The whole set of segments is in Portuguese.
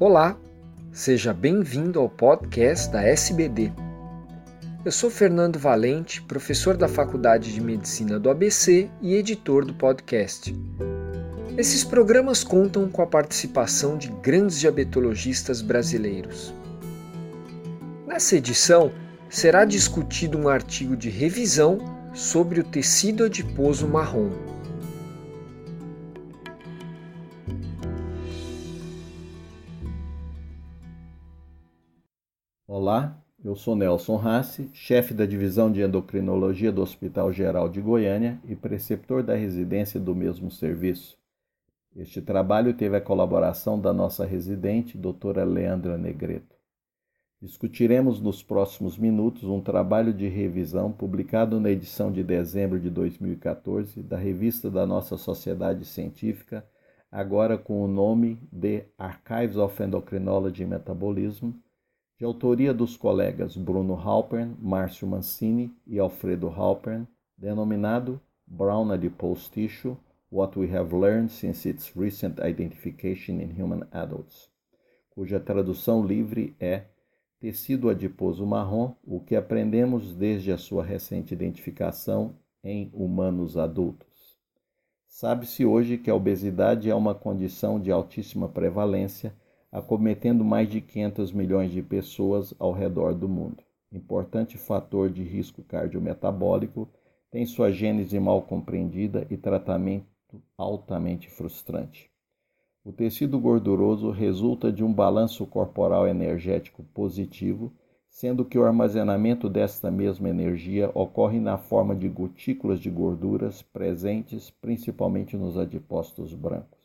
Olá, seja bem-vindo ao podcast da SBD. Eu sou Fernando Valente, professor da Faculdade de Medicina do ABC e editor do podcast. Esses programas contam com a participação de grandes diabetologistas brasileiros. Nessa edição, será discutido um artigo de revisão sobre o tecido adiposo marrom. Olá, eu sou Nelson Rassi, chefe da divisão de endocrinologia do Hospital Geral de Goiânia e preceptor da residência do mesmo serviço. Este trabalho teve a colaboração da nossa residente, doutora Leandra Negreto. Discutiremos nos próximos minutos um trabalho de revisão publicado na edição de dezembro de 2014 da revista da nossa Sociedade Científica, agora com o nome de Archives of Endocrinology and Metabolism, de autoria dos colegas Bruno Halpern, Márcio Mancini e Alfredo Halpern, denominado Brown Adipose Tissue, What We Have Learned Since Its Recent Identification in Human Adults, cuja tradução livre é Tecido adiposo marrom, o que aprendemos desde a sua recente identificação em humanos adultos. Sabe-se hoje que a obesidade é uma condição de altíssima prevalência acometendo mais de 500 milhões de pessoas ao redor do mundo. Importante fator de risco cardiometabólico, tem sua gênese mal compreendida e tratamento altamente frustrante. O tecido gorduroso resulta de um balanço corporal energético positivo, sendo que o armazenamento desta mesma energia ocorre na forma de gotículas de gorduras presentes principalmente nos adipócitos brancos.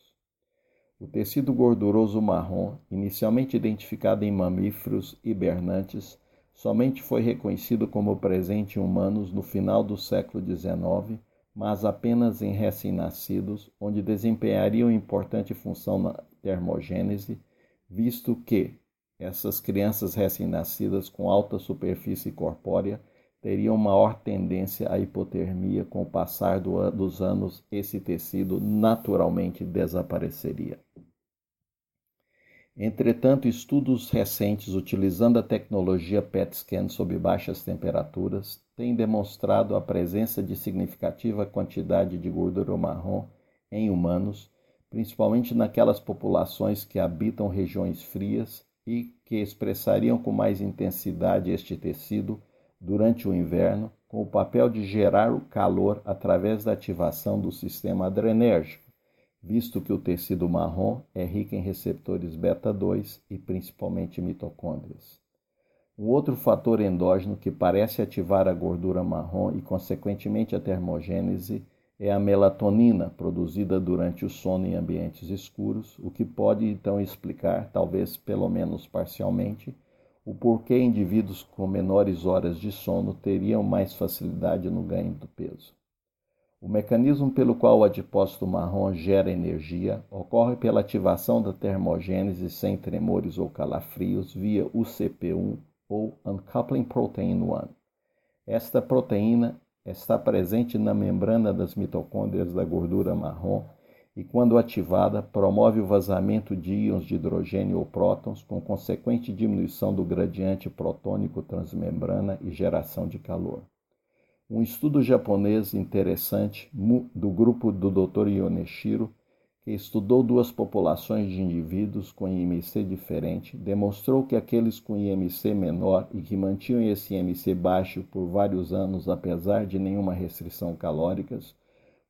O tecido gorduroso marrom, inicialmente identificado em mamíferos hibernantes, somente foi reconhecido como presente em humanos no final do século XIX, mas apenas em recém-nascidos, onde desempenhariam importante função na termogênese, visto que essas crianças recém-nascidas com alta superfície corpórea teriam maior tendência à hipotermia com o passar do, dos anos esse tecido naturalmente desapareceria. Entretanto, estudos recentes utilizando a tecnologia PET scan sob baixas temperaturas têm demonstrado a presença de significativa quantidade de gordura marrom em humanos, principalmente naquelas populações que habitam regiões frias e que expressariam com mais intensidade este tecido durante o inverno, com o papel de gerar o calor através da ativação do sistema adrenérgico, visto que o tecido marrom é rico em receptores beta-2 e principalmente mitocôndrias. Um outro fator endógeno que parece ativar a gordura marrom e, consequentemente, a termogênese é a melatonina, produzida durante o sono em ambientes escuros, o que pode então explicar, talvez pelo menos parcialmente, o porquê indivíduos com menores horas de sono teriam mais facilidade no ganho do peso. O mecanismo pelo qual o adipócito marrom gera energia ocorre pela ativação da termogênese sem tremores ou calafrios via UCP1 ou Uncoupling Protein 1. Esta proteína está presente na membrana das mitocôndrias da gordura marrom e, quando ativada, promove o vazamento de íons de hidrogênio ou prótons, com consequente diminuição do gradiente protônico transmembrana e geração de calor. Um estudo japonês interessante do grupo do Dr. Yoneshiro, que estudou duas populações de indivíduos com IMC diferente, demonstrou que aqueles com IMC menor e que mantinham esse IMC baixo por vários anos, apesar de nenhuma restrição calóricas,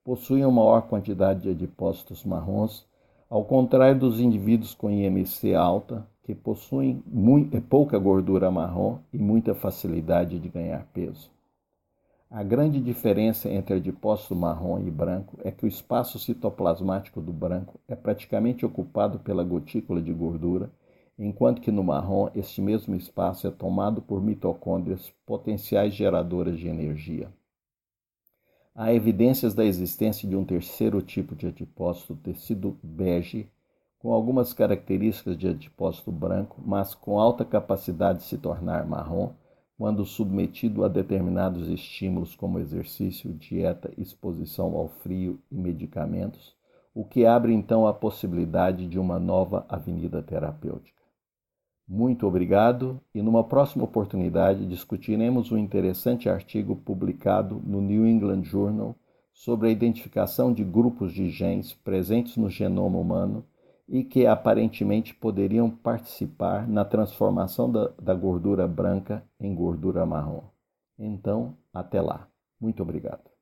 possuem maior quantidade de adipócitos marrons, ao contrário dos indivíduos com IMC alta, que possuem muito, pouca gordura marrom e muita facilidade de ganhar peso. A grande diferença entre adipócito marrom e branco é que o espaço citoplasmático do branco é praticamente ocupado pela gotícula de gordura, enquanto que no marrom este mesmo espaço é tomado por mitocôndrias potenciais geradoras de energia. Há evidências da existência de um terceiro tipo de adipócito, tecido bege, com algumas características de adipócito branco, mas com alta capacidade de se tornar marrom, quando submetido a determinados estímulos como exercício, dieta, exposição ao frio e medicamentos, o que abre então a possibilidade de uma nova avenida terapêutica. Muito obrigado e numa próxima oportunidade discutiremos um interessante artigo publicado no New England Journal sobre a identificação de grupos de genes presentes no genoma humano e que aparentemente poderiam participar na transformação da, da gordura branca em gordura marrom. Então, até lá. Muito obrigado.